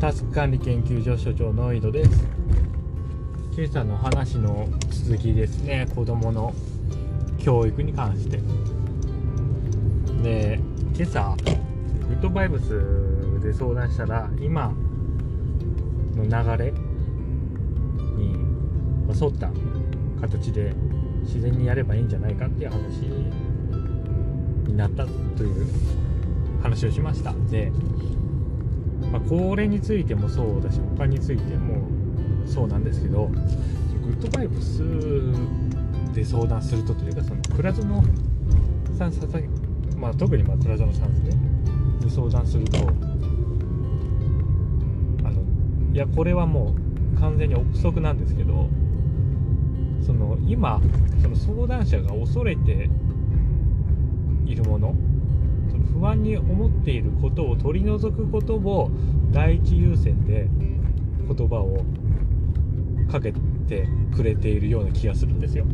タスク管理研究所所長の井戸です。今朝の話の続きですね。子供の教育に関して。で今朝グッドバイブスで相談したら今の流れに沿った形で自然にやればいいんじゃないかっていう話になったという話をしました。でまあ、これについてもそうだし他についてもそうなんですけどグッドバイブスで相談するとというかその倉園さん佐々木、まあ、特にまあ倉園さんですね。に相談するとあのいやこれはもう完全に憶測なんですけどその今その相談者が恐れているもの不安に思っていることを取り除くことを第一優先で言葉をかけてくれているような気がするんですよ。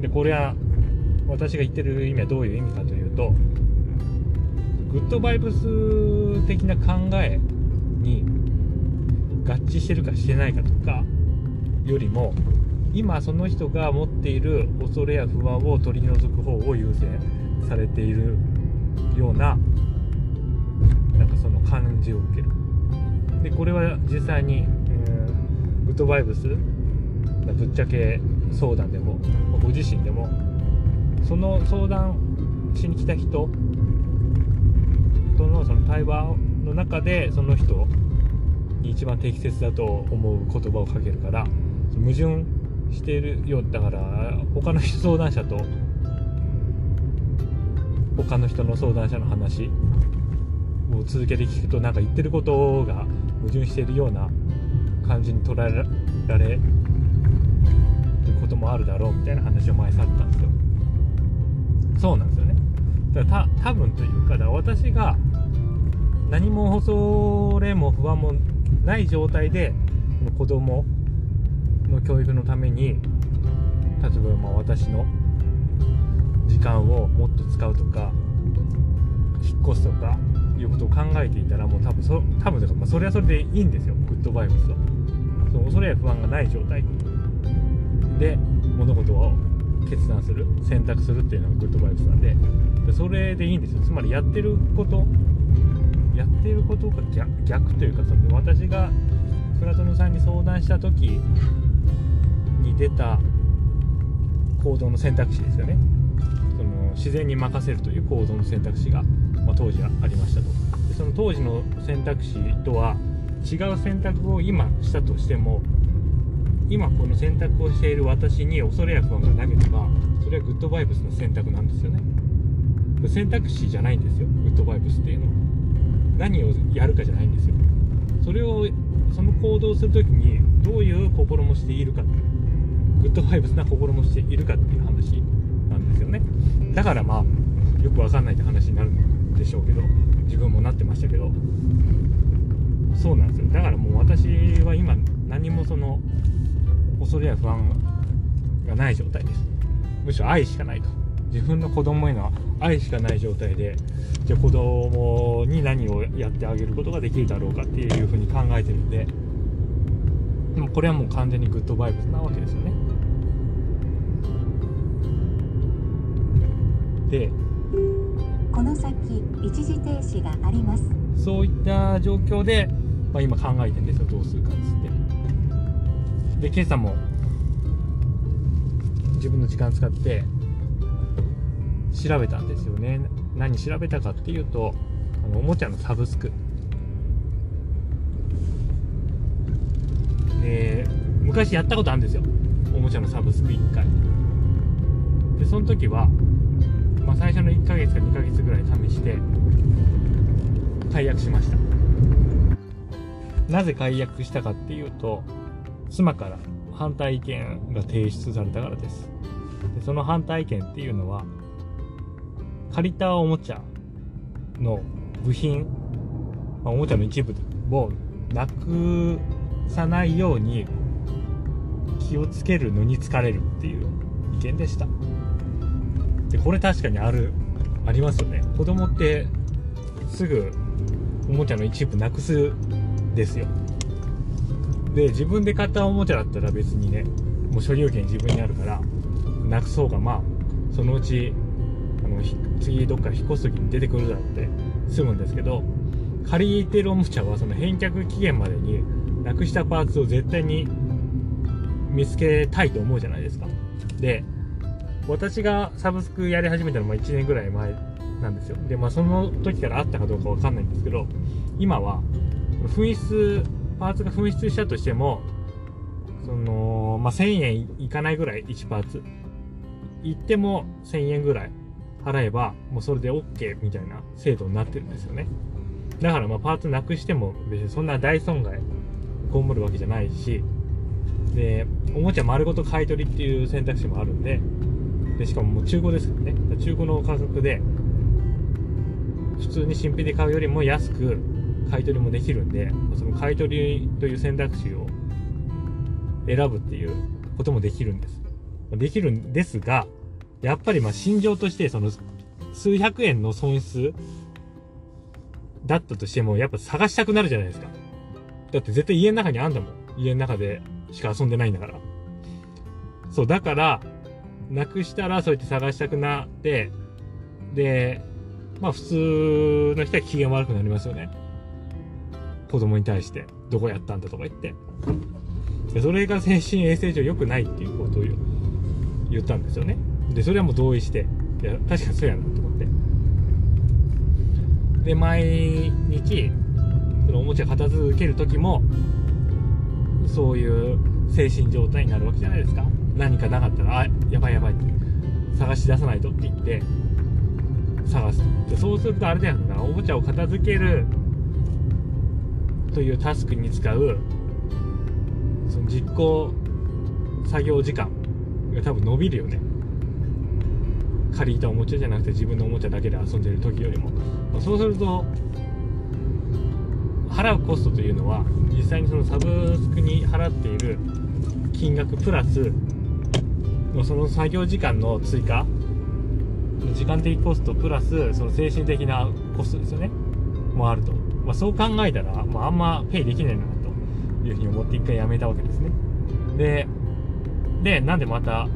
でこれは私が言ってる意味はどういう意味かというとグッドバイブス的な考えに合致してるかしてないかとかよりも今その人が持っている恐れや不安を取り除く方を優先されているようななんかその感じを受ける。でこれは実際に、えー、グッドバイブスぶっちゃけ相談でもご自身でもその相談しに来た人とのその対話の中でその人に一番適切だと思う言葉をかけるから矛盾しているよだから他の相談者と他の人の相談者の話を続けて聞くとなんか言ってることが矛盾しているような感じに捉えられることもあるだろうみたいな話を前されたんですよ。そうなんですよね。だからた多分というかだから私が何も恐れも不安もない状態で子供教育のために例えばまあ私の時間をもっと使うとか引っ越すとかいうことを考えていたらもう多分そ多分とか、まあ、それはそれでいいんですよ。グッドバイブスは。その恐れや不安がない状態。で物事を決断する選択するっていうのがグッドバイブスなんで。でそれでいいんですよ。つまりやってることやってることが逆というかその私が倉園さんに相談した時出た行動の選択肢ですよね。その自然に任せるという行動の選択肢が、まあ、当時はありましたと。でその当時の選択肢とは違う選択を今したとしても今この選択をしている私に恐れや不安がなければそれはグッドバイブスの選択なんですよね。選択肢じゃないんですよ。グッドバイブスっていうのは。何をやるかじゃないんですよ。それをその行動をする時にどういう心持ちでいるか。グッドバイブスな心持ちでいるかっていう話なんですよね。だからまあよくわかんないって話になるんでしょうけど自分もなってましたけど。そうなんですよ。だからもう私は今何もその恐れや不安がない状態です。むしろ愛しかないと。自分の子供への愛しかない状態でじゃあ子供に何をやってあげることができるだろうかっていうふうに考えてるんででもこれはもう完全にグッドバイブスなわけですよね。でこの先一時停止があります。そういった状況で、まあ、今考えてるんですよどうするかっつって。で今朝も自分の時間使って調べたんですよね。何調べたかっていうとあのおもちゃのサブスク。で昔やったことあるんですよ。おもちゃのサブスク1回。でその時はまあ、最初の1ヶ月か2ヶ月ぐらい試して解約しました。なぜ解約したかっていうと妻から反対意見が提出されたからです。でその反対意見っていうのは借りたおもちゃの部品、まあ、おもちゃの一部をなくさないように気をつけるのに疲れるっていう意見でした。でこれ確かにあるありますよね。子供ってすぐおもちゃの一部なくすですよ。で自分で買ったおもちゃだったら別にねもう所有権自分にあるからなくそうがまあそのうちあの次どっか引っ越す時に出てくるだろうって済むんですけど借りてるおもちゃはその返却期限までになくしたパーツを絶対に見つけたいと思うじゃないですか。で私がサブスクやり始めたのも1年ぐらい前なんですよ。でまあその時からあったかどうかわかんないんですけど今は紛失パーツが紛失したとしてもその、まあ、1000円いかないぐらい1パーツ。行っても1000円ぐらい払えばもうそれで OK みたいな制度になってるんですよね。だからまあパーツなくしても別にそんな大損害被るわけじゃないしでおもちゃ丸ごと買い取りっていう選択肢もあるんででしかももう中古ですからね中古の価格で普通に新品で買うよりも安く買い取りもできるんでその買い取りという選択肢を選ぶっていうこともできるんです。できるんですがやっぱりまあ心情としてその数百円の損失だったとしてもやっぱ探したくなるじゃないですか。だって絶対家の中にあんだもん。家の中でしか遊んでないんだから。そうだからなくしたらそうやって探したくなってでまあ普通の人は機嫌悪くなりますよね。子供に対してどこやったんだとか言って。でそれが精神衛生上良くないっていうことを言ったんですよね。でそれはもう同意していや確かにそうやなと思って。で毎日そのおもちゃ片付ける時もそういう精神状態になるわけじゃないですか。何かなかったらあやばいやばい。って探し出さないとって言って探す。でそうするとあれだよな。おもちゃを片付けるというタスクに使うその実行作業時間が多分伸びるよね。借りたおもちゃじゃなくて自分のおもちゃだけで遊んでる時よりも、まあ、そうすると払うコストというのは実際にそのサブスクに払っている金額プラスのその作業時間の追加時間的コストプラスその精神的なコストですよね。もあると、まあ、そう考えたら、まあ、あんまペイできないなと。いうふうに思って一回やめたわけですね。ででなんでまた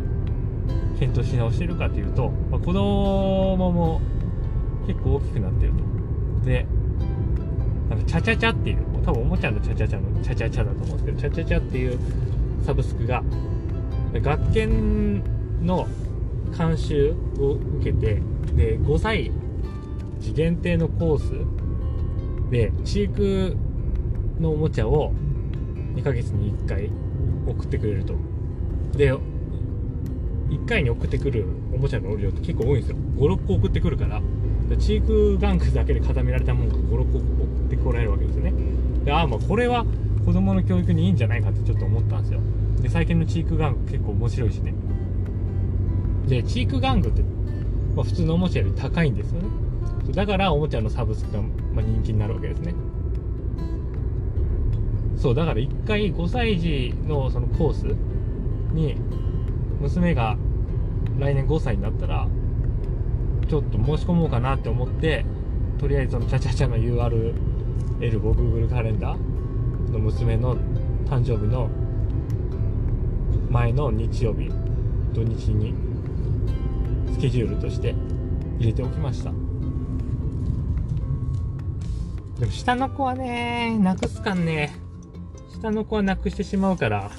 検討し直してるかというと、まあ、子供も結構大きくなってると。であのチャチャチャっていう多分おもちゃのチャチャチャのチャチャチャだと思うんですけどチャチャチャっていうサブスクが学研の監修を受けてで5歳児限定のコースで飼育のおもちゃを2ヶ月に1回送ってくれると。で1回に送ってくるおもちゃの量って結構多いんですよ。56個送ってくるから。チーク玩具だけで固められたものが56個送ってこられるわけですよね。でああまあこれは子供の教育にいいんじゃないかってちょっと思ったんですよ。で最近のチーク玩具結構面白いしね。でチーク玩具って、まあ、普通のおもちゃより高いんですよね。だからおもちゃのサブスクが、まあ、人気になるわけですね。そうだから1回5歳児のそのコースに娘が来年5歳になったらちょっと申し込もうかなって思ってとりあえずそのチャチャチャの URL を Google カレンダーの娘の誕生日の前の日曜日土日にスケジュールとして入れておきました。でも下の子はねなくすかんね。下の子はなくしてしまうから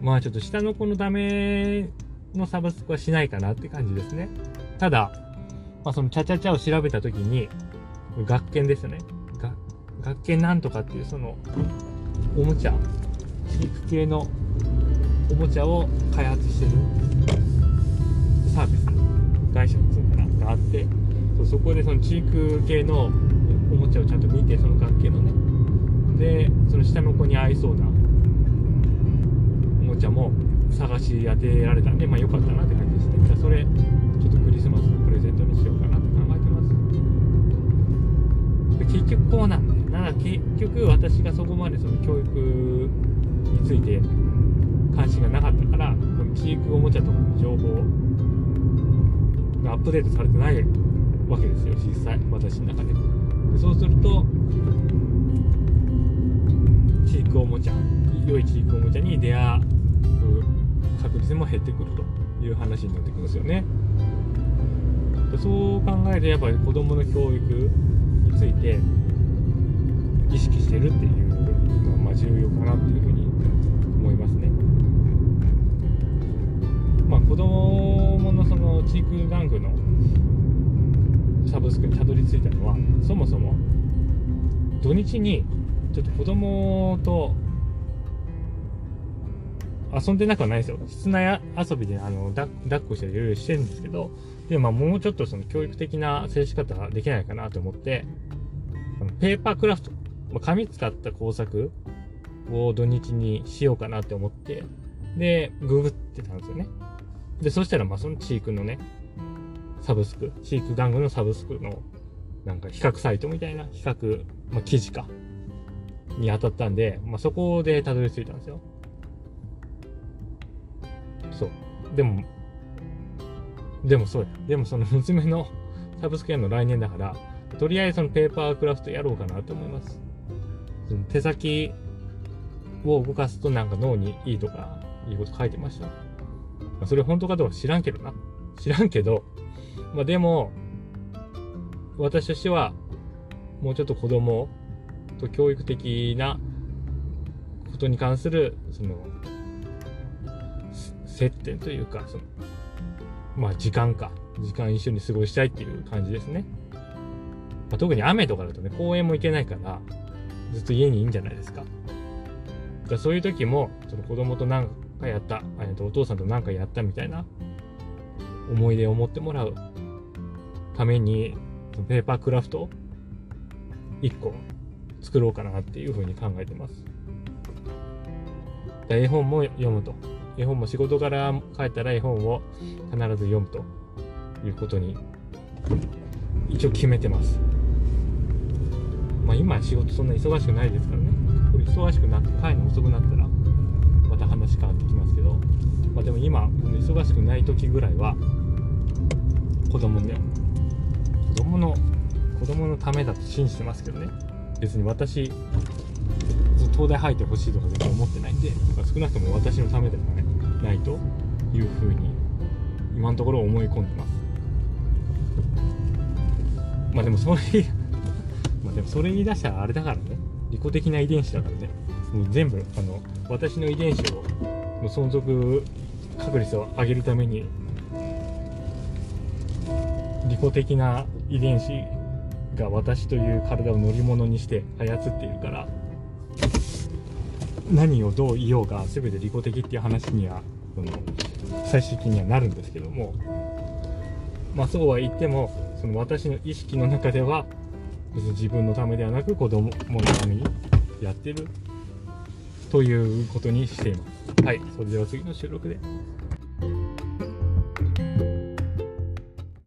まあちょっと下の子のためのサブスクはしないかなって感じですね。ただ、まあ、そのチャチャチャを調べた時に学研ですよね。学研なんとかっていうそのおもちゃ飼育系のおもちゃを開発してるサービス会社っていうのかながあってそそこでその飼育系のおもちゃをちゃんと見てその学系のね。でその下の子に合いそうなおもちゃも探し当てられたんでまあ良かったなって感じですね。じゃあそれちょっとクリスマスのプレゼントにしようかなって考えてます。で結局こうなんでだから結局私がそこまでその教育について関心がなかったからこの飼育おもちゃとかの情報がアップデートされてないわけですよ実際私の中で。でそうするとチークおもちゃ良いチークおもちゃに出会う確率も減ってくるという話になってくるんですよね。でそう考えるとやっぱり子どもの教育について意識してるっていうのはまあ重要かなっていうふうに思いますね。まあ子供のそのチーク玩具のサブスクにたどり着いたのはそもそも土日にちょっと子供と遊んでなくはないですよ。室内遊びであの抱っこしていろいろしてるんですけどでもまあもうちょっとその教育的な接し方ができないかなと思ってペーパークラフト、まあ、紙使った工作を土日にしようかなって思ってでググってたんですよねでそしたらまあそのチークのねサブスク、飼育玩具のサブスクの、なんか比較サイトみたいな、比較、まあ、記事か、に当たったんで、まあ、そこでたどり着いたんですよ。そう。でも、でもそうや。でもその娘のサブスクやの来年だから、とりあえずそのペーパークラフトやろうかなと思います。その手先を動かすとなんか脳にいいとか、いいこと書いてました。まあ、それ本当かどうか知らんけどな。知らんけど、まあでも、私としては、もうちょっと子供と教育的なことに関する、その、接点というか、その、まあ時間か。時間一緒に過ごしたいっていう感じですね。まあ、特に雨とかだとね、公園も行けないから、ずっと家にいいんじゃないですか。だそういう時も、その子供と何かやった、えっとお父さんと何かやったみたいな思い出を持ってもらうために、ペーパークラフト1個作ろうかなっていうふうに考えてます。絵本も読むと。絵本も仕事から帰ったら絵本を必ず読むということに一応決めてます。まあ今仕事そんな忙しくないですからね。忙しくなって帰るの遅くなったらた話変わってきますけど、まあでも今忙しくない時ぐらいは子供ね子供の子供のためだと信じてますけどね。別に私東大入ってほしいとか全然思ってないんで少なくとも私のためでもねないというふうに今のところ思い込んでます。まあでもそれまあでもそれ言い出したらあれだからね。利己的な遺伝子だからね。もう全部あの私の遺伝子をの存続確率を上げるために利己的な遺伝子が私という体を乗り物にして操っているから何をどう言おうが全て利己的っていう話にはその最終的にはなるんですけどもまあそうは言ってもその私の意識の中では別に自分のためではなく子供のためにやってる。ということにしています。はい。それでは次の収録で